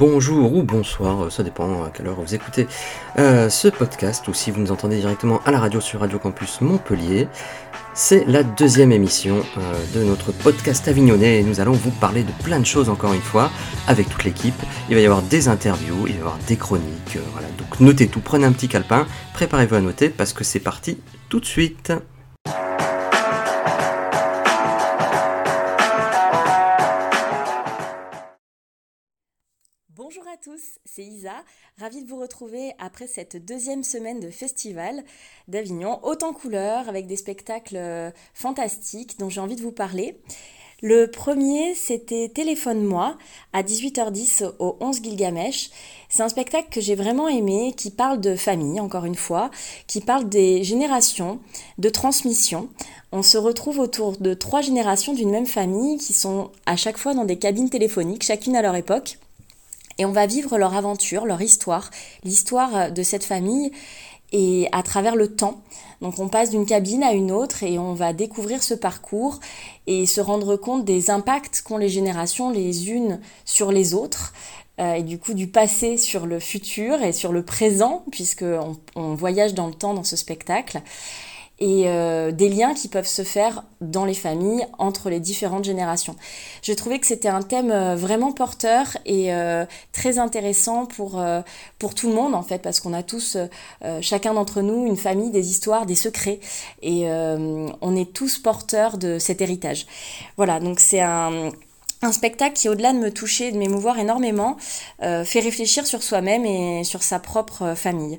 bonjour ou bonsoir, euh, ça dépend à quelle heure vous écoutez euh, ce podcast ou si vous nous entendez directement à la radio sur Radio Campus Montpellier. C'est la deuxième émission de notre podcast avignonnais et nous allons vous parler de plein de choses encore une fois avec toute l'équipe. Il va y avoir des interviews, il va y avoir des chroniques, voilà. Donc notez tout, prenez un petit calepin, préparez-vous à noter parce que c'est parti tout de suite. Isa, ravie de vous retrouver après cette deuxième semaine de festival d'Avignon, autant couleurs, avec des spectacles euh, fantastiques dont j'ai envie de vous parler. Le premier, c'était Téléphone-moi à 18h10 au 11 Gilgamesh. C'est un spectacle que j'ai vraiment aimé, qui parle de famille, encore une fois, qui parle des générations, de transmission. On se retrouve autour de trois générations d'une même famille qui sont à chaque fois dans des cabines téléphoniques, chacune à leur époque et on va vivre leur aventure, leur histoire, l'histoire de cette famille et à travers le temps. Donc on passe d'une cabine à une autre et on va découvrir ce parcours et se rendre compte des impacts qu'ont les générations les unes sur les autres euh, et du coup du passé sur le futur et sur le présent puisque on voyage dans le temps dans ce spectacle et euh, des liens qui peuvent se faire dans les familles entre les différentes générations. J'ai trouvé que c'était un thème euh, vraiment porteur et euh, très intéressant pour, pour tout le monde en fait parce qu'on a tous, chacun d'entre nous, une famille, des histoires, des secrets et on est tous porteurs de cet héritage. Voilà, donc c'est un un spectacle qui, au-delà de me toucher de m'émouvoir énormément, euh, fait réfléchir sur soi-même et sur sa propre euh, famille.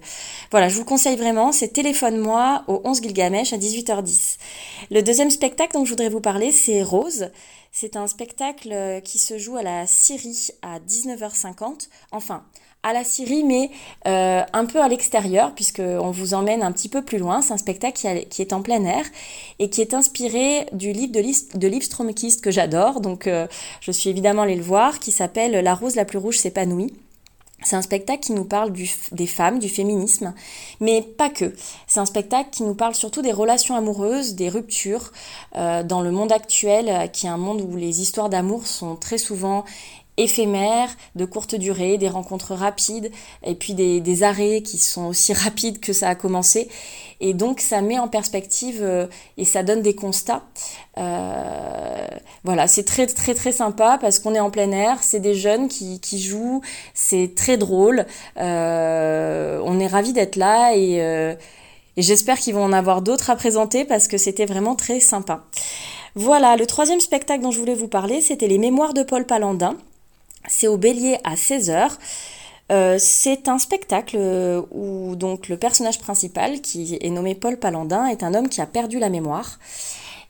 Voilà, je vous le conseille vraiment, c'est Téléphone-moi au 11 Gilgamesh à 18h10. Le deuxième spectacle dont je voudrais vous parler, c'est Rose. C'est un spectacle euh, qui se joue à la Syrie à 19h50. Enfin, à la Syrie, mais euh, un peu à l'extérieur, puisqu'on vous emmène un petit peu plus loin. C'est un spectacle qui, est en plein air et qui est inspiré du livre de, Liv, Stromkist que j'adore. Donc, euh, je suis évidemment allée le voir, qui s'appelle La rose la plus rouge s'épanouit. C'est un spectacle qui nous parle des femmes, du féminisme, mais pas que. C'est un spectacle qui nous parle surtout des relations amoureuses, des ruptures euh, dans le monde actuel, qui est un monde où les histoires d'amour sont très souvent éphémères, de courte durée, des rencontres rapides, et puis des, arrêts qui sont aussi rapides que ça a commencé. Et donc ça met en perspective euh, et ça donne des constats. Euh, voilà, c'est très très très sympa parce qu'on est en plein air, c'est des jeunes qui, qui jouent, c'est très drôle. Euh, on est ravis d'être là et, et j'espère qu'ils vont en avoir d'autres à présenter parce que c'était vraiment très sympa. Voilà, le troisième spectacle dont je voulais vous parler, c'était les Mémoires de Paul Palandin. C'est au Bélier à 16h. Euh, c'est un spectacle où donc le personnage principal, qui est nommé Paul Palandin, est un homme qui a perdu la mémoire.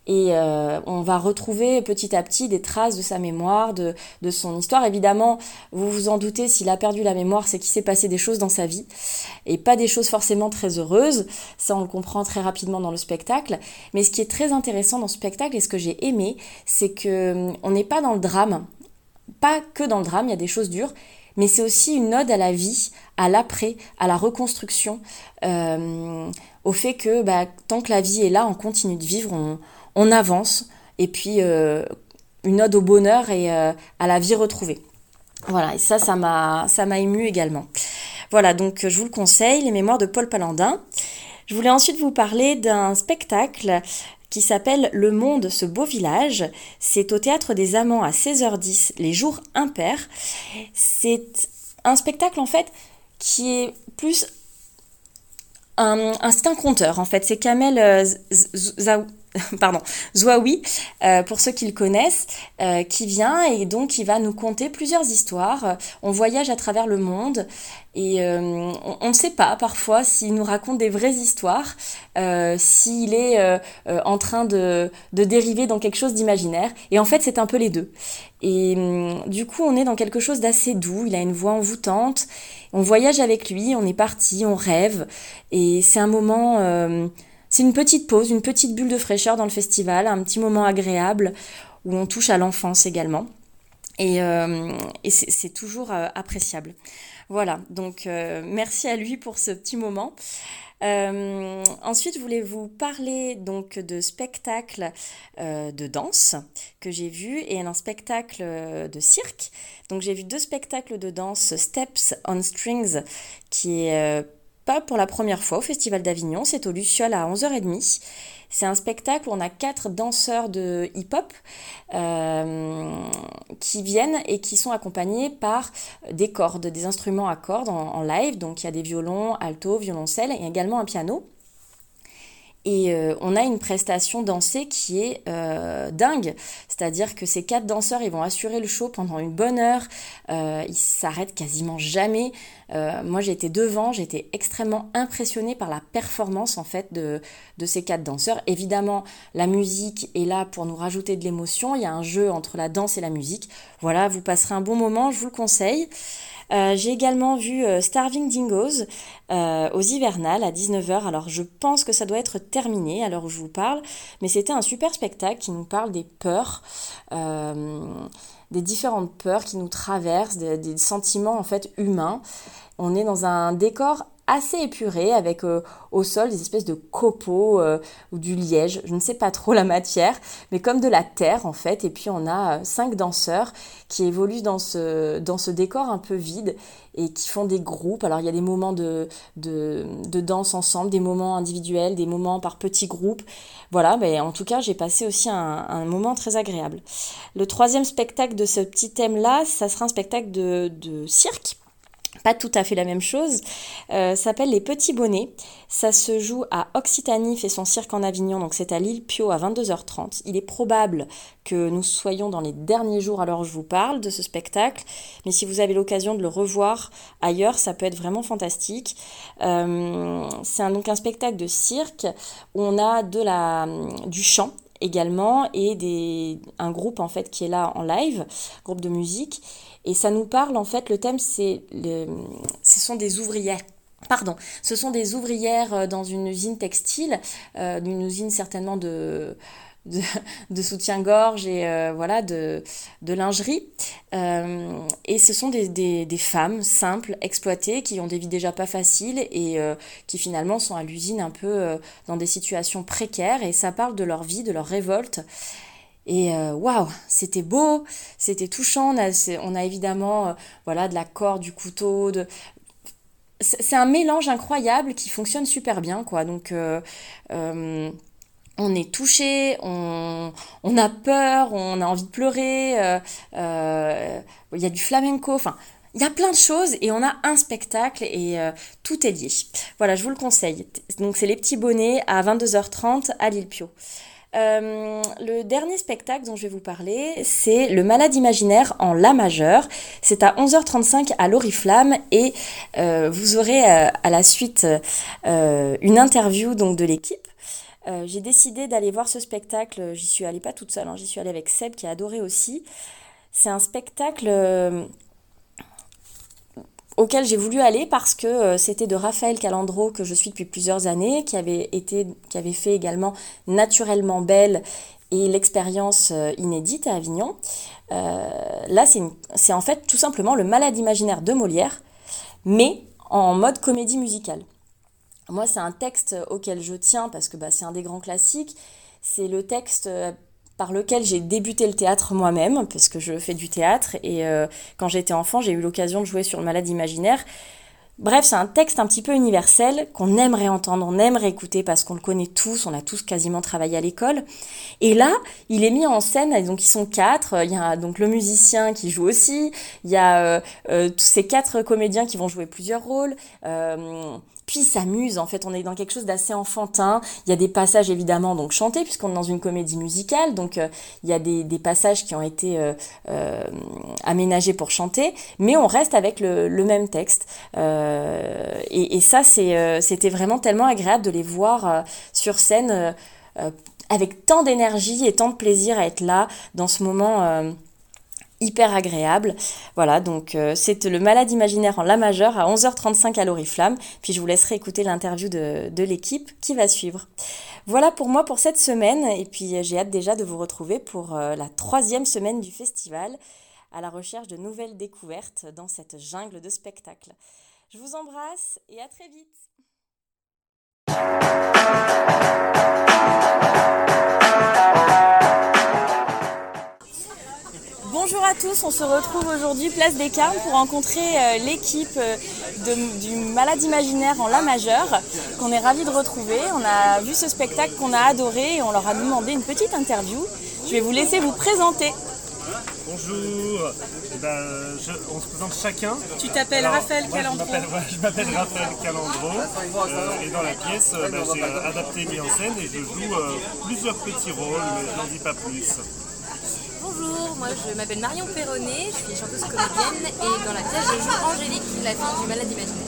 Et euh, on va retrouver petit à petit des traces de sa mémoire, de, de, son histoire. Évidemment, vous vous en doutez, s'il a perdu la mémoire, c'est qu'il s'est passé des choses dans sa vie. Et pas des choses forcément très heureuses. Ça, on le comprend très rapidement dans le spectacle. Mais ce qui est très intéressant dans ce spectacle et ce que j'ai aimé, c'est que hum, on n'est pas dans le drame pas que dans le drame, il y a des choses dures, mais c'est aussi une ode à la vie, à l'après, à la reconstruction, euh, au fait que bah, tant que la vie est là, on continue de vivre, on, avance, et puis euh, une ode au bonheur et euh, à la vie retrouvée. Voilà, et ça, ça m'a, ça m'a ému également. Voilà, donc je vous le conseille, les mémoires de Paul Palandin. Je voulais ensuite vous parler d'un spectacle qui s'appelle Le Monde, ce beau village. C'est au Théâtre des Amants à 16h10, les jours impairs. C'est un spectacle en fait qui est plus un, c'est un conteur en fait. C'est Kamel euh, pardon, Zouaoui, euh, pour ceux qui le connaissent, euh, qui vient et donc il va nous conter plusieurs histoires. On voyage à travers le monde et euh, on ne sait pas parfois s'il nous raconte des vraies histoires, s'il est en train de, de, dériver dans quelque chose d'imaginaire. Et en fait, c'est un peu les deux. Et hum, du coup, on est dans quelque chose d'assez doux. Il a une voix envoûtante. On voyage avec lui, on est parti, on rêve. Et c'est un moment c'est une petite pause, une petite bulle de fraîcheur dans le festival, un petit moment agréable où on touche à l'enfance également. Et, euh, c'est toujours euh, appréciable. Voilà, donc euh, merci à lui pour ce petit moment. Ensuite, je voulais vous parler donc de spectacles euh, de danse que j'ai vus et un spectacle de cirque. Donc j'ai vu deux spectacles de danse, Steps on Strings, qui est pas pour la première fois au Festival d'Avignon, c'est au Luciole à 11h30. C'est un spectacle où on a quatre danseurs de hip-hop euh, qui viennent et qui sont accompagnés par des cordes, des instruments à cordes en, live. Donc il y a des violons, alto, violoncelle et également un piano. Et euh, on a une prestation dansée qui est euh, dingue. C'est-à-dire que ces quatre danseurs, ils vont assurer le show pendant une bonne heure. Euh, ils s'arrêtent quasiment jamais. moi, j'ai été devant, été extrêmement impressionnée par la performance en fait de, de ces quatre danseurs. Évidemment, la musique est là pour nous rajouter de l'émotion. Il y a un jeu entre la danse et la musique. Voilà, vous passerez un bon moment, je vous le conseille. Euh, j'ai également vu euh, Starving Dingoes euh, aux hivernales à 19h. Alors je pense que ça doit être terminé à l'heure où je vous parle, mais c'était un super spectacle qui nous parle des peurs des différentes peurs qui nous traversent, des, des, sentiments en fait humains. On est dans un décor assez épuré avec euh, au sol des espèces de copeaux euh, ou du liège, je ne sais pas trop la matière, mais comme de la terre en fait. Et puis on a euh, cinq danseurs qui évoluent dans ce, dans ce décor un peu vide et qui font des groupes. Alors il y a des moments de, de, danse ensemble, des moments individuels, des moments par petits groupes. Voilà, mais en tout cas j'ai passé aussi un, un, moment très agréable. Le troisième spectacle de ce petit thème-là, ça sera un spectacle de, de cirque pas tout à fait la même chose, euh, s'appelle Les Petits Bonnets. Ça se joue à Occitanie, fait son cirque en Avignon, donc c'est à l'île Pio à 22h30. Il est probable que nous soyons dans les derniers jours alors je vous parle de ce spectacle, mais si vous avez l'occasion de le revoir ailleurs, ça peut être vraiment fantastique. Euh, c'est donc un spectacle de cirque où on a de la, du chant également et des, un groupe en fait qui est là en live, groupe de musique et ça nous parle, en fait, le thème, c'est ce sont des ouvrières. Pardon, ce sont des ouvrières euh, dans une usine textile, euh, d'une usine certainement de, de, soutien-gorge et euh, voilà de, de lingerie. et ce sont des, des, des, femmes simples, exploitées, qui ont des vies déjà pas faciles et qui finalement sont à l'usine un peu dans des situations précaires. Et ça parle de leur vie, de leur révolte. Et euh, waouh, c'était beau, c'était touchant. On a, évidemment euh, voilà de la corde, du couteau, c'est un mélange incroyable qui fonctionne super bien quoi. Donc euh, on est touché, on, on, a peur, on a envie de pleurer. Il y a du flamenco, enfin. Il y a plein de choses et on a un spectacle et tout est lié. Voilà, je vous le conseille. Donc c'est les petits bonnets à 22h30 à l'île Pio. Euh, le dernier spectacle dont je vais vous parler, c'est Le Malade Imaginaire en La majeur. C'est à 11h35 à l'Oriflamme et euh, vous aurez euh, à la suite une interview donc de l'équipe. j'ai décidé d'aller voir ce spectacle. J'y suis allée pas toute seule, hein. j'y suis allée avec Seb qui a adoré aussi. C'est un spectacle auquel j'ai voulu aller parce que euh, c'était de Raphaël Calandro que je suis depuis plusieurs années, qui avait été, qui avait fait également Naturellement Belle et l'expérience euh, inédite à Avignon. Euh, là, c'est en fait tout simplement le malade imaginaire de Molière, mais en mode comédie musicale. Moi, c'est un texte auquel je tiens parce que bah, c'est un des grands classiques. C'est le texte par lequel j'ai débuté le théâtre moi-même, parce que je fais du théâtre, et euh, quand j'étais enfant, j'ai eu l'occasion de jouer sur le malade imaginaire. Bref, c'est un texte un petit peu universel qu'on aimerait entendre, on aimerait écouter parce qu'on le connaît tous, on a tous quasiment travaillé à l'école. Et là, il est mis en scène, donc ils sont quatre, il y a donc le musicien qui joue aussi, il y a euh, euh, tous ces quatre comédiens qui vont jouer plusieurs rôles puis s'amuse. En fait, on est dans quelque chose d'assez enfantin. Il y a des passages évidemment donc chantés puisqu'on est dans une comédie musicale, donc euh, il y a des, passages qui ont été euh, euh, aménagés pour chanter, mais on reste avec le, même texte. Et, et, ça, c'était vraiment tellement agréable de les voir sur scène avec tant d'énergie et tant de plaisir à être là dans ce moment hyper agréable. Voilà, donc euh, c'est le malade imaginaire en La majeure à 11h35 à l'Oriflamme. Puis je vous laisserai écouter l'interview de, l'équipe qui va suivre. Voilà pour moi pour cette semaine. Et puis euh, j'ai hâte déjà de vous retrouver pour euh, la troisième semaine du festival à la recherche de nouvelles découvertes dans cette jungle de spectacles. Je vous embrasse et à très vite tous, on se retrouve aujourd'hui place des Carmes pour rencontrer euh, l'équipe euh, du Malade Imaginaire en La majeure qu'on est ravis de retrouver. On a vu ce spectacle qu'on a adoré et on leur a demandé une petite interview. Je vais vous laisser vous présenter. Bonjour, eh ben, on se présente chacun. Tu t'appelles Raphaël Calandro Je m'appelle Raphaël Calandro euh, et dans la pièce ben, j'ai adapté mis en scène et je joue plusieurs petits rôles mais je n'en dis pas plus. Bonjour, moi je m'appelle Marion Perronnet, je suis chanteuse comédienne et dans la pièce je joue Angélique, la fille du malade imaginaire.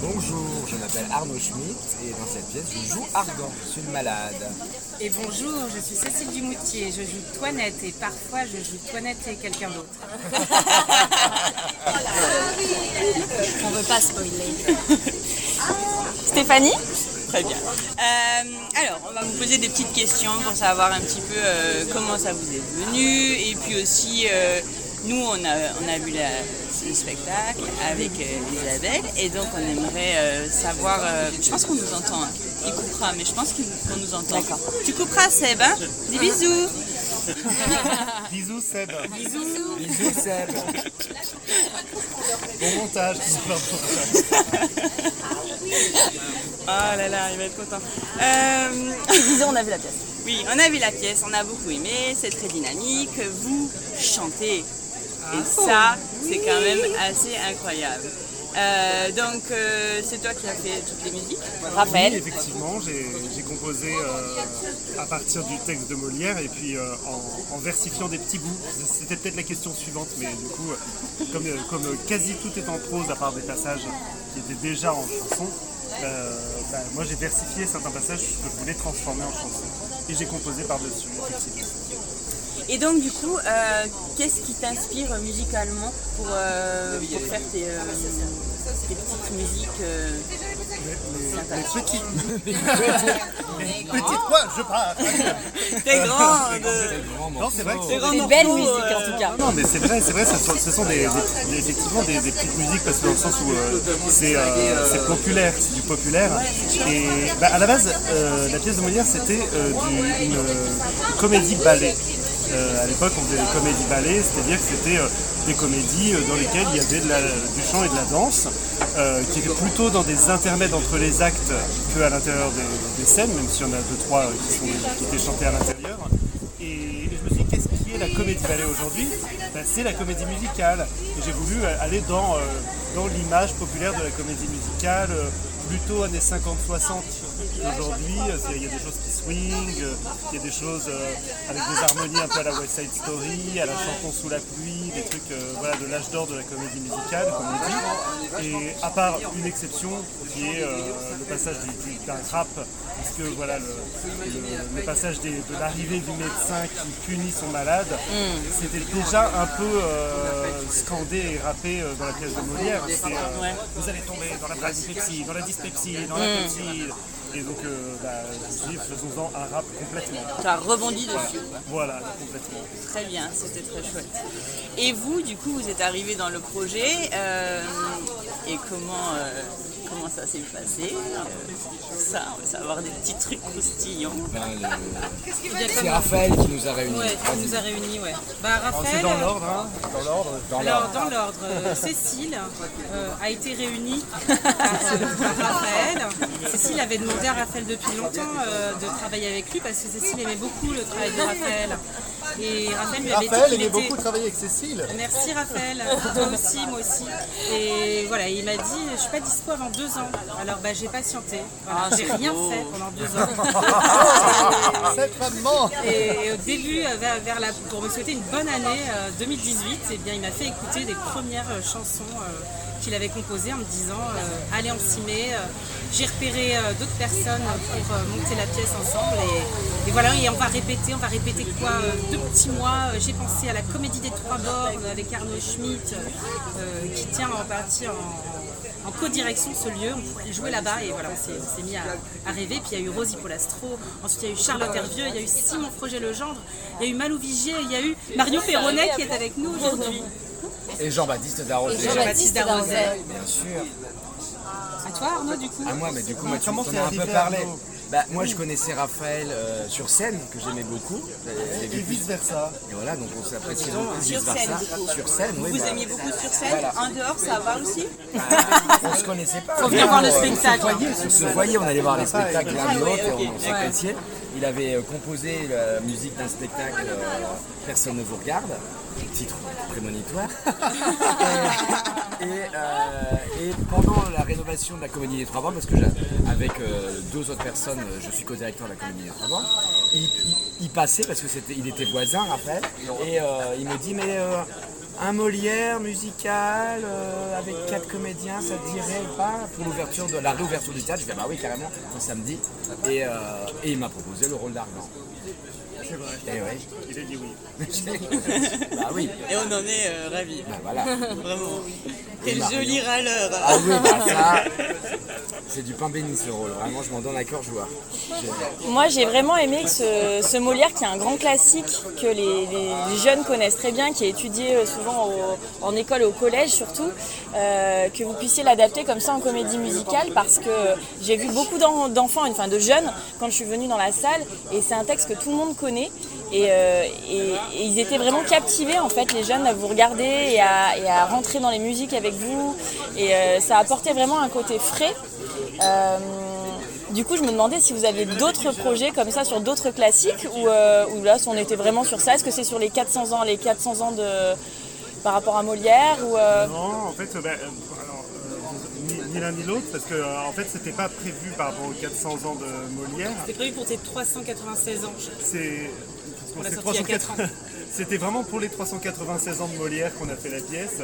Bonjour, je m'appelle Arnaud Schmitt et dans cette pièce je joue Argan, je suis une malade. Et bonjour, je suis Cécile Dumoutier, je joue Toinette et parfois je joue Toinette et quelqu'un d'autre. On veut pas spoiler. Stéphanie? Très bien. Euh, alors, on va vous poser des petites questions pour savoir un petit peu euh, comment ça vous est venu. Et puis aussi, euh, nous, on a, on a vu le spectacle avec Isabelle. Et donc, on aimerait savoir. je pense qu'on nous entend. Hein. Il coupera, mais je pense qu'on nous entend. D'accord. Tu couperas, Seb. Hein Des bisous. bisous, Seb. Bisous. Bisous, Seb. Bon montage. Oh là là, il va être content. Euh... Disons, on a vu la pièce. Oui, on a vu la pièce, on a beaucoup aimé, c'est très dynamique, vous chantez. Et ah. ça, c'est quand même assez incroyable. Euh, donc, euh, c'est toi qui as fait toutes les musiques Raphaël Oui, effectivement, j'ai composé euh, à partir du texte de Molière et puis en, en, versifiant des petits bouts. C'était peut-être la question suivante, mais du coup, comme, comme quasi tout est en prose à part des passages qui étaient déjà en chanson, euh, bah, moi j'ai versifié certains passages que je voulais transformer en chanson. Et j'ai composé par-dessus. Et donc du coup, euh, qu'est-ce qui t'inspire musicalement pour, euh, pour faire tes, des petites musiques. Euh, les, petites. les petites quoi Je pars Des grandes Non, c'est vrai que c'est des belles musiques en tout cas. Non, mais c'est vrai, c'est vrai, ce sont des, effectivement des, petites musiques parce que dans le sens où euh, c'est populaire, c'est du populaire. Et bah, à la base, euh, la pièce de Molière c'était une comédie ballet. À l'époque, on faisait des comédies ballets, c'est-à-dire que c'était des comédies euh, dans lesquelles il y avait du chant et de la danse, euh, qui étaient plutôt dans des intermèdes entre les actes qu'à l'intérieur des, scènes, même s'il y en a deux, trois euh, qui, sont, étaient chantés à l'intérieur. Et, je me suis dit, qu'est-ce qui est la comédie ballet aujourd'hui? Ben, C'est la comédie musicale. Et j'ai voulu aller dans, l'image populaire de la comédie musicale, plutôt années 50-60 Aujourd'hui, y a des choses swing, il y a des choses euh, avec des harmonies un peu à la West Side Story, à la chanson sous la pluie, des trucs euh, voilà, de l'âge d'or de la comédie musicale, comme on dit. Et à part une exception, qui est euh, le passage d'un rap, puisque voilà, le, passage de l'arrivée du médecin qui punit son malade, mm. c'était déjà un peu scandé et rappé dans la pièce de Molière. Vous allez tomber dans la dyspepsie, dans la dyspepsie, dans la mm. Et donc, euh, bah, je dis, faisons-en un rap complètement. Tu as rebondi dessus. Voilà, complètement. Très bien, c'était très chouette. Et vous, du coup, vous êtes arrivé dans le projet. Euh, et comment, euh, comment ça s'est passé euh, Ça, on va savoir des petits trucs croustillants. Ben, c'est Raphaël qui nous a réunis. Ouais, qui nous a réunis, ouais. Bah, Raphaël, c'est dans l'ordre, hein Dans l'ordre Alors, dans l'ordre, Cécile a été réunie par Raphaël. Cécile avait demandé à Raphaël depuis longtemps de travailler avec lui parce que Cécile aimait beaucoup le travail de Raphaël. Et Raphaël lui avait Raphaël aimait beaucoup travailler avec Cécile. Merci Raphaël, toi aussi, moi aussi. Et voilà, il m'a dit, je suis pas dispo avant deux ans. Alors bah, j'ai patienté. Ah, j'ai rien fait pendant deux ans. Cette femme Et au début, vers, la, pour me souhaiter une bonne année 2018, euh, eh bien, il m'a fait écouter des premières euh, chansons euh, qu'il avait composées en me disant allez on s'y met. J'ai repéré d'autres personnes pour monter la pièce ensemble et, voilà, et on va répéter, on va répéter quoi Deux petits mois, j'ai pensé à la comédie des trois bornes avec Arnaud Schmitt qui tient en partie en en co-direction ce lieu, on pourrait jouer là-bas et voilà, on s'est mis à, rêver. Puis il y a eu Rosie Polastro, ensuite il y a eu Charlotte Hervieux, il y a eu Simon Froger Legendre, il y a eu Malou Vigier, il y a eu Mario Perronnet qui est avec nous aujourd'hui. Et Jean-Baptiste Darroset. Jean-Baptiste Darroset. Bien sûr. À toi Arnaud du coup À moi, mais du coup, moi tu m'en as un peu parlé. Bah, moi, je connaissais Raphaël euh, sur scène, que j'aimais beaucoup. Et vu- vice versa. Et voilà, donc on s'apprécie beaucoup. Sur vice-versa. scène, du coup. Sur scène, oui. Vous bah, aimiez beaucoup sur scène Voilà. En dehors, ça va aussi on se connaissait pas. Faut venir voir le On se spectacle. voyait, on se voyait, on allait voir les spectacles l'un de Ah ouais, l'autre et on s'appréciait. Il avait euh, composé la musique d'un spectacle euh, Personne ne vous regarde, titre prémonitoire. et, et, euh, et pendant la rénovation de la Comédie des Trois Bornes, parce que avec deux autres personnes, je suis co-directeur de la Comédie des Trois il, il- il passait parce que c'était, il était voisin, Raphaël, et il me dit mais un Molière musical euh, avec quatre comédiens, ça te dirait pas? Pour l'ouverture de la réouverture du théâtre Je fais bah oui carrément, un samedi. Et, euh, et il m'a proposé le rôle d'Argan. C'est vrai. Et oui. Il a dit oui. bah oui, Et on en est euh, ravis. bah voilà. Vraiment. Quel joli râleur. Ah oui, bah ça, c'est du pain béni ce rôle. Vraiment, je m'en donne à cœur joie. Moi, j'ai vraiment aimé que ce, ce Molière, qui est un grand classique que les, les- les jeunes connaissent très bien, qui est étudié euh, souvent au- en école et au collège surtout, euh, que vous puissiez l'adapter comme ça en comédie musicale, parce que j'ai vu beaucoup d'en- d'enfants, enfin de jeunes, quand je suis venue dans la salle, et c'est un texte que tout le monde connaît. Et, euh, et- et ils étaient vraiment captivés en fait les jeunes à vous regarder et à, et à rentrer dans les musiques avec vous et euh, ça apportait vraiment un côté frais Euh, du coup, je me demandais si vous aviez d'autres projets comme ça sur d'autres classiques ou, euh, ou là, si on était vraiment sur ça. Est-ce que c'est sur les 400 ans, les 400 ans de par rapport à Molière ou euh, Non, en fait, bah, alors, euh, ni, ni l'un ni l'autre, parce que euh, en fait, c'était pas prévu par rapport aux 400 ans de Molière. C'est prévu pour tes 396 ans. C'est qu'on l'a sait sorti il y a 380 quatre ans. C'était vraiment pour les 396 ans de Molière qu'on a fait la pièce.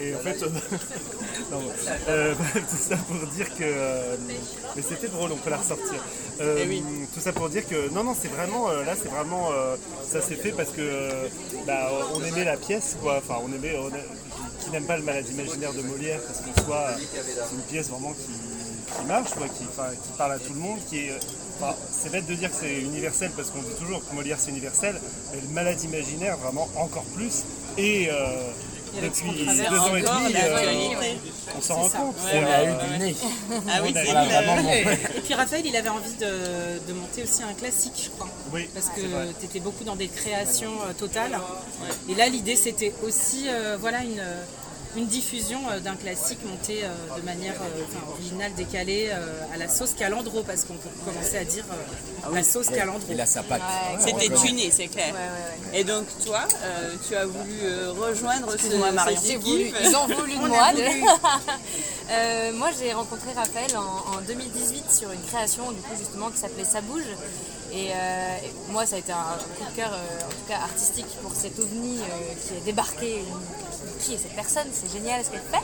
Et en fait, euh, non, euh, tout ça pour dire que. euh, mais c'était drôle, on peut la ressortir. Euh, Eh oui. Tout ça pour dire que non, non, c'est vraiment euh, là, c'est vraiment euh, ça s'est fait parce que euh, bah, on aimait la pièce, quoi. Enfin, on aimait. on a- qui n'aime pas le malade imaginaire de Molière parce qu'en soit c'est une pièce vraiment qui, qui marche, quoi, qui, enfin, qui parle à tout le monde, qui est. enfin, c'est bête de dire que c'est universel parce qu'on dit toujours que Molière c'est universel, mais le malade imaginaire vraiment encore plus. Et euh, depuis deux ans et demi, euh, on s'en rend compte. On a eu du nez. Ah oui, c'est Voilà, vraiment. Et puis Raphaël, il avait envie de, de monter aussi un classique, je crois. Oui, Parce que tu étais beaucoup dans des créations euh, totales. Et là, l'idée, c'était aussi euh, voilà, une, une diffusion euh, d'un classique monté euh, de manière euh, enfin, originale, décalée, euh, à la sauce Calandro, parce qu'on peut commencer à dire euh, la sauce Calandro. Il a sa patte. C'était tuné, c'est clair. Et donc toi, euh, tu as voulu euh, rejoindre ce, Excuse-moi, Marion. voulu, ils ont voulu de moi. voulu. Euh, moi, j'ai rencontré Raphaël en, en 2018 sur une création, du coup, justement, qui s'appelait Ça bouge. Et, euh, et moi, ça a été un coup de cœur, euh, en tout cas artistique, pour cet ovni euh, qui est débarqué. Une- Qui est cette personne C'est génial ce qu'elle fait.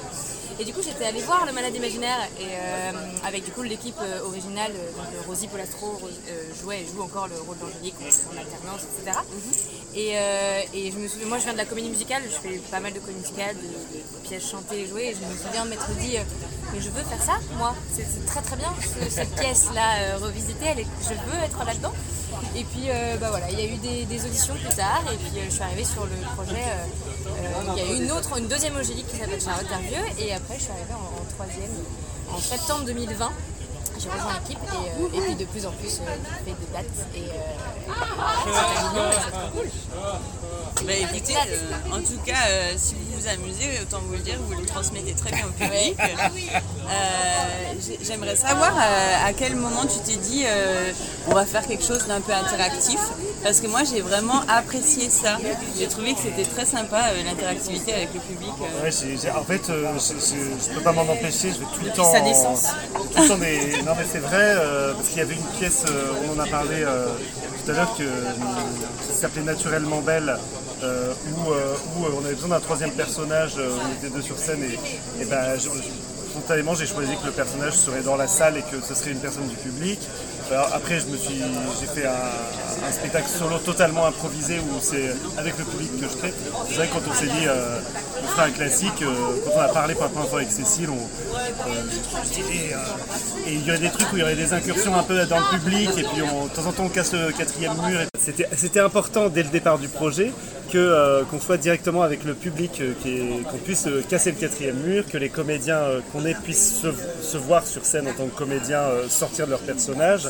Et du coup, j'étais allée voir le malade imaginaire et euh, avec du coup l'équipe euh, originale, euh, donc Rosie Polastro euh, jouait et joue encore le rôle d'Angélique en alternance, etc. Et, euh, et je me souviens, moi je viens de la comédie musicale, je fais pas mal de comédie musicale, de, de pièces chantées et jouées, et je me souviens de m'être dit, mais je veux faire ça, moi, c'est c'est très très bien, ce- cette pièce-là revisitée, elle est- je veux être là-dedans. Et puis euh, bah voilà, il y a eu des, des auditions plus tard, et puis euh, je suis arrivée sur le projet, euh, il y a eu une autre, une deuxième Angélique qui s'appelle Charlotte Dervieux, et après je suis arrivée en, en troisième, en septembre 2020. J'ai rejoint l'équipe et, euh, et puis de plus en plus euh, je fais des dates et euh, c'est à Avignon et c'est trop cool. Bah, écoutez, en tout cas, si vous vous amusez, autant vous le dire, vous le transmettez très bien au public. Euh, j'ai- J'aimerais savoir euh, à quel moment tu t'es dit euh, on va faire quelque chose d'un peu interactif? Parce que moi j'ai vraiment apprécié ça. J'ai trouvé que c'était très sympa euh, l'interactivité avec le public. Ouais, en fait, je, peux pas m'en empêcher, je vais tout le temps. sa naissance. tout le temps des- Non, mais c'est vrai, parce qu'il y avait une pièce, on en a parlé tout à l'heure, que, qui s'appelait Naturellement Belle, où, où, on avait besoin d'un troisième personnage, on était deux sur scène, et, et ben, je- je- spontanément, j'ai choisi que le personnage serait dans la salle et que ce serait une personne du public. Après, je me j'ai fait un, spectacle solo totalement improvisé où c'est avec le public que je traite. C'est vrai que quand on s'est dit, euh, on un classique, euh, quand on a parlé pour première fois avec Cécile, on, euh, euh, et il y aurait des trucs où il y aurait des incursions un peu dans le public et puis de temps en temps on casse le quatrième mur. C'était important dès le départ du projet que euh, qu'on soit directement avec le public, euh, est- qu'on puisse euh, casser le quatrième mur, que les comédiens qu'on ait puissent se, se voir sur scène en tant que comédiens, sortir de leur personnage,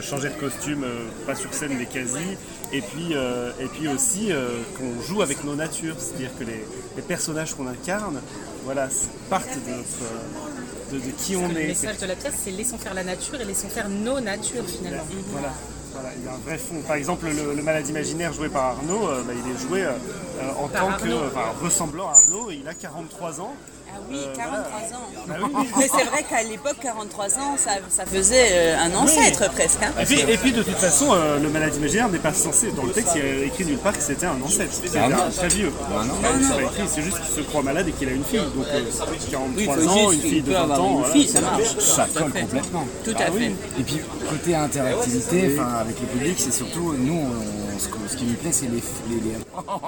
changer de costume, pas sur scène mais quasi, et puis, et puis aussi qu'on joue avec nos natures, c'est-à-dire que les, les personnages qu'on incarne, voilà, partent de, notre, de, de qui on Le est. message de la pièce, c'est laissons faire la nature et laissons faire nos natures finalement. Voilà. Voilà, il y a un vrai fond. Par exemple, le, le malade imaginaire joué par Arnaud, euh, bah, il est joué euh, euh, en Par tant que. Enfin, ressemblant à Arnaud, il a 43 ans. Ah oui, Euh, 43 voilà. ans. Oui, oui. Mais c'est vrai qu'à l'époque, 43 ans, ça, ça faisait euh, un ancêtre presque. hein. Et puis, et puis, de toute façon, euh, le malade imaginaire n'est pas censé, dans le texte, il est écrit nulle part que c'était un ancêtre. C'était Ah un très vieux. Ah non. C'est pas écrit, c'est juste qu'il se croit malade et qu'il a une fille. Donc euh, 43 Oui, il faut ans, une fille de peut 20 avoir ans. une voilà. fille, ça marche. Colle complètement. Tout Ah à fait. Et puis côté interactivité, enfin avec le public, c'est surtout nous, on- ce, qui nous plaît, c'est les, les, les- Attends,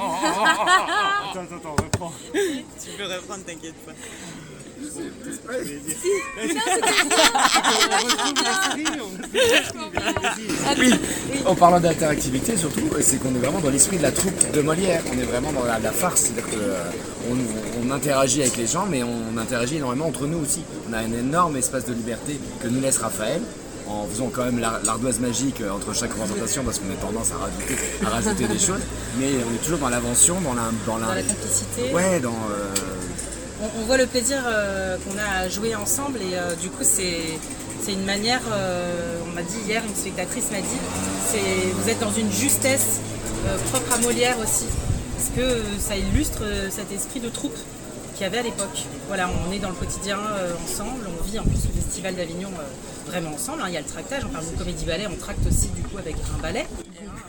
attends, attends, reprends. Tu peux reprendre, t'inquiète pas. Oui, en parlant d'interactivité surtout, c'est qu'on est vraiment dans l'esprit de la troupe de Molière. On est vraiment dans la, la farce, c'est-à-dire qu'on on interagit avec les gens, mais on interagit énormément entre nous aussi. On a un énorme espace de liberté que nous laisse Raphaël. En faisant quand même l'ar- l'ardoise magique euh, entre chaque représentation parce qu'on a tendance à rajouter, à rajouter des choses, mais on est toujours dans l'invention, dans la, dans la, Dans la complicité. ouais, dans euh, On, on voit le plaisir euh, qu'on a à jouer ensemble et euh, du coup c'est c'est une manière, on m'a dit hier, une spectatrice m'a dit, c'est vous êtes dans une justesse propre à Molière aussi, parce que ça illustre cet esprit de troupe qu'il y avait à l'époque. Voilà, on est dans le quotidien euh, ensemble, on vit en plus le festival d'Avignon euh, vraiment ensemble. hein. Il y a le tractage, on parle de comédie ballet, on tracte aussi du coup avec un ballet,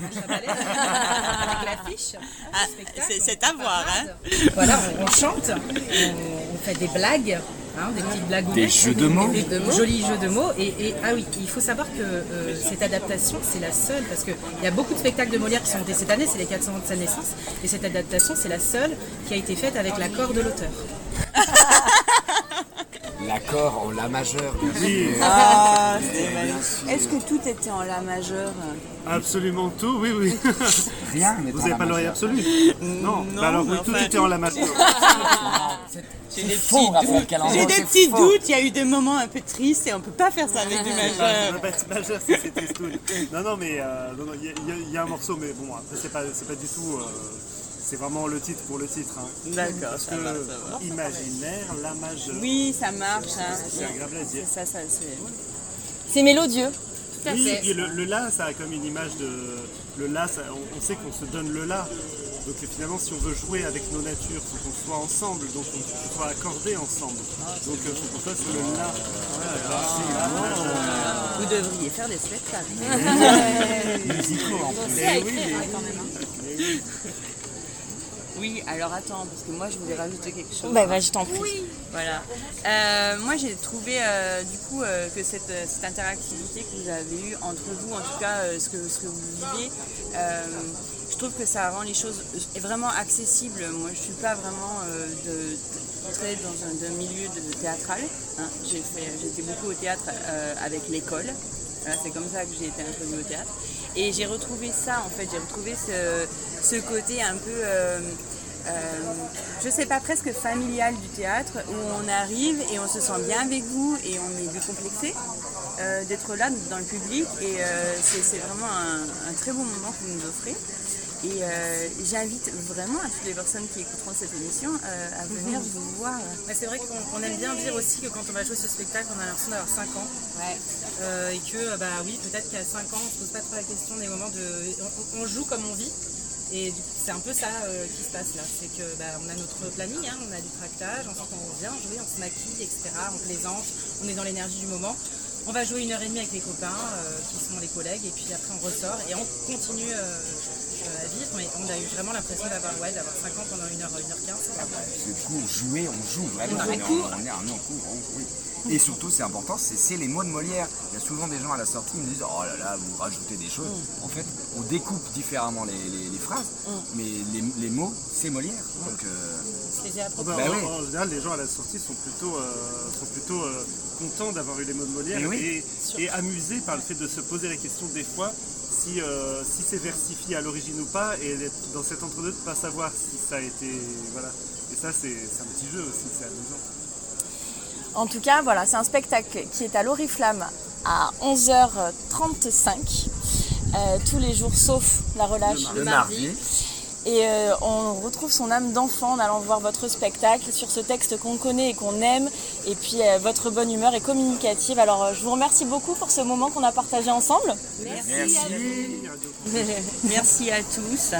un ballet, avec l'affiche. Ah, c'est- à voir, hein. Voilà, on, on chante, on, on fait des blagues, hein, des petites blagues. Des jeux de mots. Des jolis jeux de mots. Et, et- ah oui, il faut savoir que euh, cette adaptation, c'est la seule, parce qu'il y a beaucoup de spectacles de Molière qui sont montés cette année, c'est les 400 ans de sa naissance, et cette adaptation, c'est la seule qui a été faite avec l'accord de l'auteur. l'accord en la majeur. bien sûr. Oui, Ah. Est-ce que tout était en la majeure absolument tout, oui, oui. Rien n'est Vous n'avez pas l'oreille absolue Non, non, bah alors oui, mais tout enfin- était en la matière. J'ai des faux, petits doutes. J'ai des c'est petits faux. doutes, il y a eu des moments un peu tristes et on peut pas faire ça avec du majeur. c'était. Non, non, mais euh, non, non, il y, a- il y un morceau, mais bon, après, c'est pas, c'est pas du tout. euh, c'est vraiment le titre pour le titre. Hein. D'accord, Parce ça que va, ça va. imaginaire, la majeure. Oui, ça marche. Hein. C'est agréable à dire. C'est ça, ça, c'est. C'est mélodieux. Oui, et puis le, le la, ça a comme une image de. Le la, ça- on, on sait qu'on se donne le la. Donc finalement, si on veut jouer avec nos natures, il faut qu'on soit ensemble, donc il faut qu'on soit accordés ensemble. Donc il faut qu'on soit sur le la. Vous devriez faire des spectacles. Musicaux en plus. Oui, alors attends, parce que moi je voulais rajouter quelque chose. Bah, bah, je t'en prie. Voilà. Euh, moi j'ai trouvé euh, du coup euh, que cette, euh, cette interactivité que vous avez eue entre vous, en tout cas euh, ce, que, ce que vous viviez, euh, je trouve que ça rend les choses vraiment accessibles. Moi je suis pas vraiment euh, très dans un, milieu de, théâtral. hein. J'étais beaucoup au théâtre euh, avec l'école. C'est comme ça que j'ai été introduite au théâtre. Et j'ai retrouvé ça en fait, j'ai retrouvé ce, côté un peu, euh, euh, je sais pas, presque familial du théâtre où on arrive et on se sent bien avec vous et on est décomplexé euh, d'être là dans le public et c'est c'est vraiment un, un très beau moment que vous nous offrez. Et euh, j'invite vraiment à toutes les personnes qui écouteront cette émission euh, à venir vous voir. Mais c'est vrai qu'on on aime bien dire aussi que quand on va jouer ce spectacle, on a l'impression d'avoir 5 ans. Ouais. Euh, et que, bah oui, peut-être qu'à 5 ans, on se pose pas trop la question des moments de. On, on joue comme on vit. Et du coup, c'est un peu ça qui se passe là. C'est que bah, on a notre planning, hein, on a du tractage, ensuite on vient jouer, on se maquille, etc. On plaisante, on est dans l'énergie du moment. On va jouer une heure et demie avec les copains, euh, qui sont les collègues, et puis après on ressort et on continue euh, à vivre. Mais on a eu vraiment l'impression d'avoir ouais, d'avoir 5 ans pendant 1h, 1h15. Parce que du coup, jouer, on joue vraiment. On On, est en- court. on est un en cours, on- oui. Et surtout, c'est important, c'est c'est les mots de Molière. Il y a souvent des gens à la sortie qui me disent Oh là là, vous rajoutez des choses. En fait, on découpe différemment les, les- les phrases, mais les, les mots, c'est Molière. Donc, euh. Bah, Bah en, général, les gens à la sortie sont plutôt, euh, sont plutôt euh, contents d'avoir eu les mots de Molière oui. et, et amusés par le fait de se poser la question des fois si, euh, si c'est versifié à l'origine ou pas, et d'être dans cet entre-deux, de pas savoir si ça a été. Voilà. Et ça, c'est c'est un petit jeu aussi, c'est amusant. En tout cas, voilà, c'est un spectacle qui est à l'Oriflamme à 11h35, euh, tous les jours sauf la relâche Le mardi. Et euh, on retrouve son âme d'enfant en allant voir votre spectacle sur ce texte qu'on connaît et qu'on aime. Et puis euh, votre bonne humeur est communicative. Alors euh, je vous remercie beaucoup pour ce moment qu'on a partagé ensemble. Merci. Merci à tous.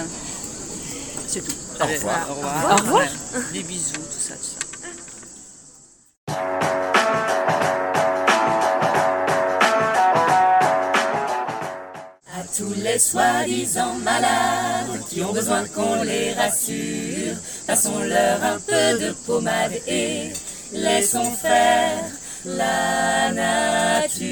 C'est tout. Au revoir. Au revoir. Au revoir. Des bisous, tout ça, tout ça. À tous les soi-disant malades qui ont besoin qu'on les rassure, passons-leur un peu de pommade et laissons faire la nature.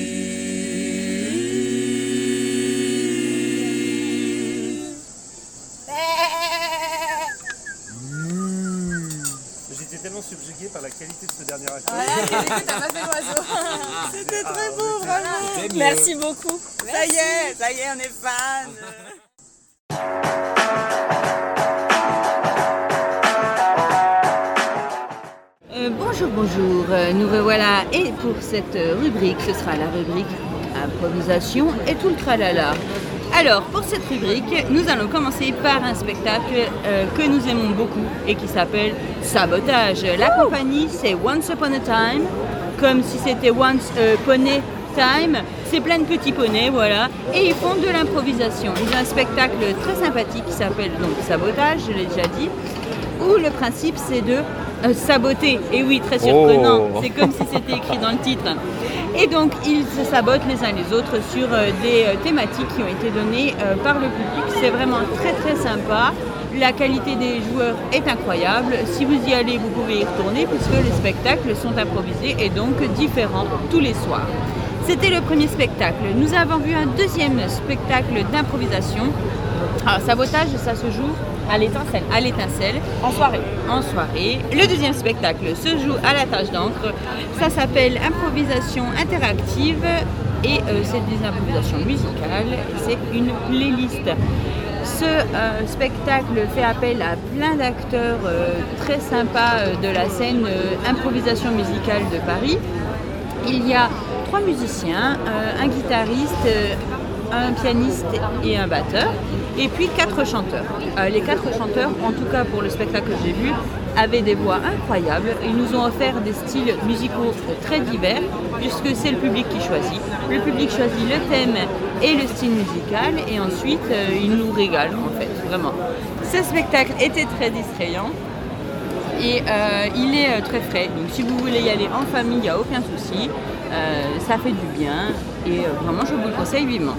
J'étais tellement subjugué par la qualité de ce dernier acte. C'était très beau, vraiment. C'était mieux. Merci beaucoup. Ça y est, ça y est, on est fans. bonjour, bonjour. Euh, nous revoilà et pour cette euh, rubrique, ce sera la rubrique improvisation et tout le tralala. Alors, pour cette rubrique, nous allons commencer par un spectacle euh, que nous aimons beaucoup et qui s'appelle Sabotage. La compagnie, c'est Once Upon a Time, comme si c'était Once a Pony Time. C'est plein de petits poneys, voilà. Et ils font de l'improvisation. Ils ont un spectacle très sympathique qui s'appelle donc Sabotage, je l'ai déjà dit où le principe c'est de euh, saboter. Et oui, très surprenant. Oh. C'est comme si c'était écrit dans le titre. Et donc ils se sabotent les uns les autres sur euh, des euh, thématiques qui ont été données par le public. C'est vraiment très très sympa. La qualité des joueurs est incroyable. Si vous y allez, vous pouvez y retourner puisque les spectacles sont improvisés et donc différents tous les soirs. C'était le premier spectacle. Nous avons vu un deuxième spectacle d'improvisation. Alors, sabotage, ça se joue À l'étincelle. à l'étincelle. En soirée. En soirée. Le deuxième spectacle se joue à la tâche d'encre. Ça s'appelle Improvisation interactive et euh, c'est des improvisations musicales. C'est une playlist. Ce euh, spectacle fait appel à plein d'acteurs euh, très sympas de la scène improvisation musicale de Paris. Il y a trois musiciens, un guitariste, un pianiste et un batteur, et puis quatre chanteurs. Euh, les quatre chanteurs, en tout cas pour le spectacle que j'ai vu, avaient des voix incroyables. Ils nous ont offert des styles musicaux très divers, puisque c'est le public qui choisit. Le public choisit le thème et le style musical, et ensuite euh, ils nous régalent en fait, vraiment. Ce spectacle était très distrayant et euh, il est euh, très frais. Donc si vous voulez y aller en famille, il n'y a aucun souci. Ça fait du bien et vraiment je vous le conseille vivement.